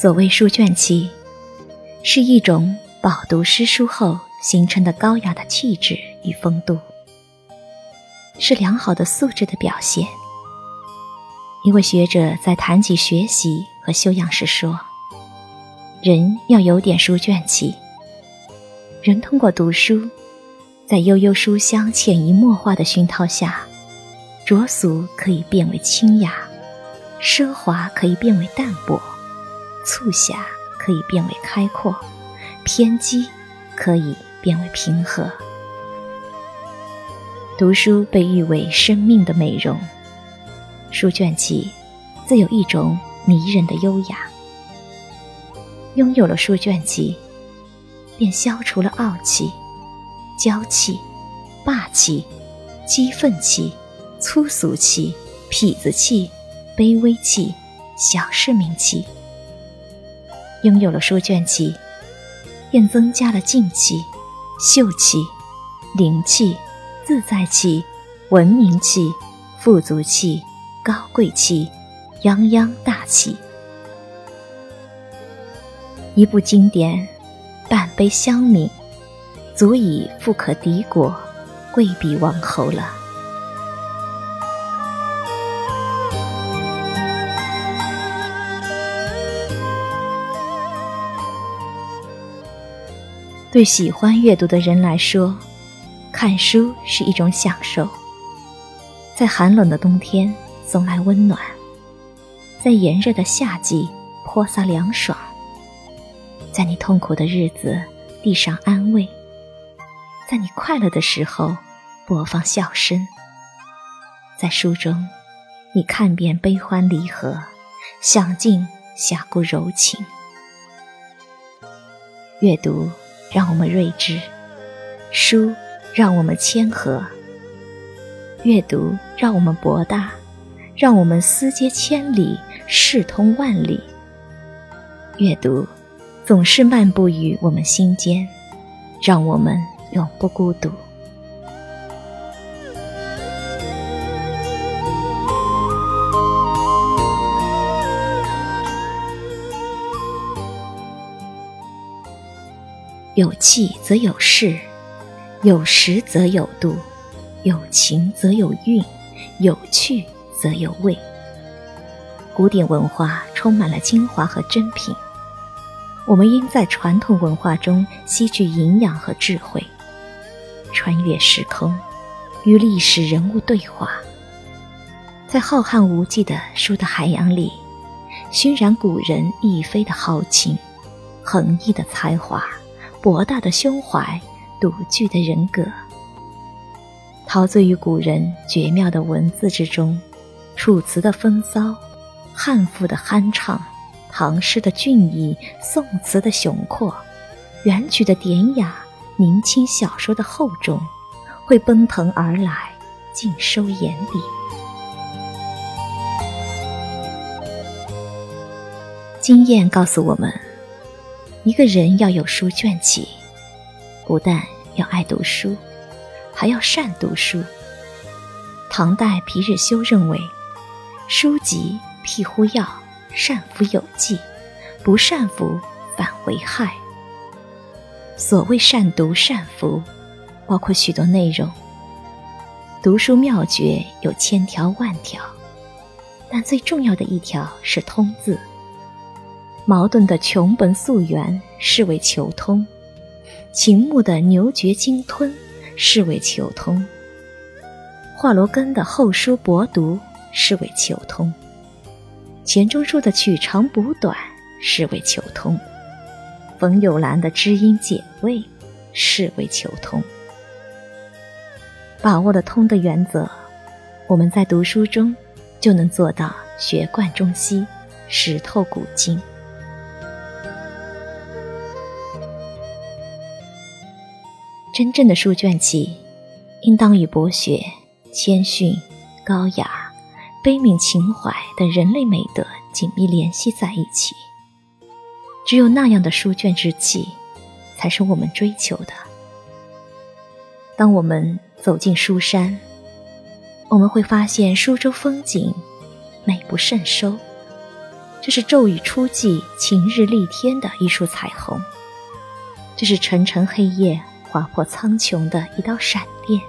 所谓书卷气，是一种饱读诗书后形成的高雅的气质与风度，是良好的素质的表现。一位学者在谈及学习和修养时说：“人要有点书卷气。人通过读书，在悠悠书香潜移默化的熏陶下，浊俗可以变为清雅，奢华可以变为淡泊，促狭可以变为开阔，偏激可以变为平和。读书被誉为生命的美容。”书卷气，自有一种迷人的优雅。拥有了书卷气，便消除了傲气、娇气、霸气、激愤气、粗俗气、痞子气、卑微气、小市民气。拥有了书卷气，便增加了静气、秀气、灵气、自在气、文明气、富足气。高贵气，泱泱大气。一部经典，半杯香茗，足以富可敌国，贵比王侯了。对喜欢阅读的人来说，看书是一种享受。在寒冷的冬天。送来温暖，在炎热的夏季泼洒凉爽，在你痛苦的日子递上安慰，在你快乐的时候播放笑声。在书中，你看遍悲欢离合，享尽侠骨柔情。阅读让我们睿智，书让我们谦和。阅读让我们博大。让我们思接千里，视通万里。阅读总是漫步于我们心间，让我们永不孤独。有气则有势，有时则有度，有情则有韵，有趣。则有味。古典文化充满了精华和珍品，我们应在传统文化中吸取营养和智慧，穿越时空，与历史人物对话，在浩瀚无际的书的海洋里，熏染古人逸飞的豪情、横溢的才华、博大的胸怀、独具的人格，陶醉于古人绝妙的文字之中。楚辞的风骚，汉赋的酣畅，唐诗的俊逸，宋词的雄阔，元曲的典雅，明清小说的厚重，会奔腾而来，尽收眼底。经验告诉我们，一个人要有书卷气，不但要爱读书，还要善读书。唐代皮日休认为。书籍辟乎药，善服有剂，不善服反为害。所谓善读善服，包括许多内容。读书妙诀有千条万条，但最重要的一条是通字。矛盾的穷本溯源是为求通，秦牧的牛绝鲸吞是为求通，华罗庚的厚书薄读。是为求通，钱钟书的取长补短是为求通，冯友兰的知音解味是为求通。把握了通的原则，我们在读书中就能做到学贯中西，识透古今。真正的书卷气，应当与博学、谦逊、高雅。悲悯情怀等人类美德紧密联系在一起，只有那样的书卷之气，才是我们追求的。当我们走进书山，我们会发现书中风景美不胜收，这是骤雨初霁、晴日丽天的一束彩虹；这是沉沉黑夜划破苍穹的一道闪电；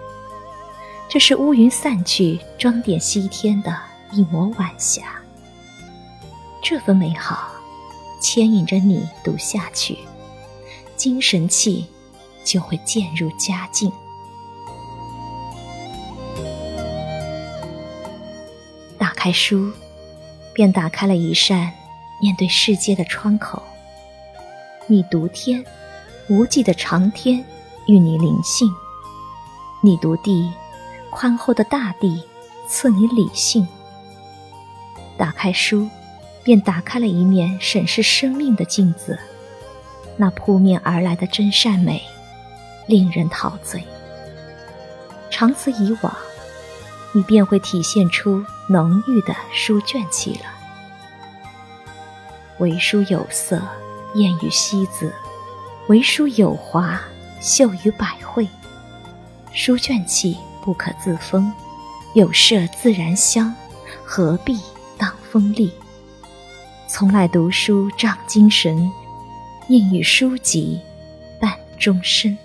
这是乌云散去、装点西天的一抹晚霞。这份美好，牵引着你读下去，精神气就会渐入佳境。打开书。便打开了一扇面对世界的窗口。你读天，无际的长天与你灵性；你读地，宽厚的大地赐你理性。打开书，便打开了一面审视生命的镜子。那扑面而来的真善美，令人陶醉。长此以往。你便会体现出浓郁的书卷气了。为书有色，艳于西子；为书有华，秀于百会。书卷气不可自封，有舍自然香，何必当锋利？从来读书长精神，应与书籍伴终身。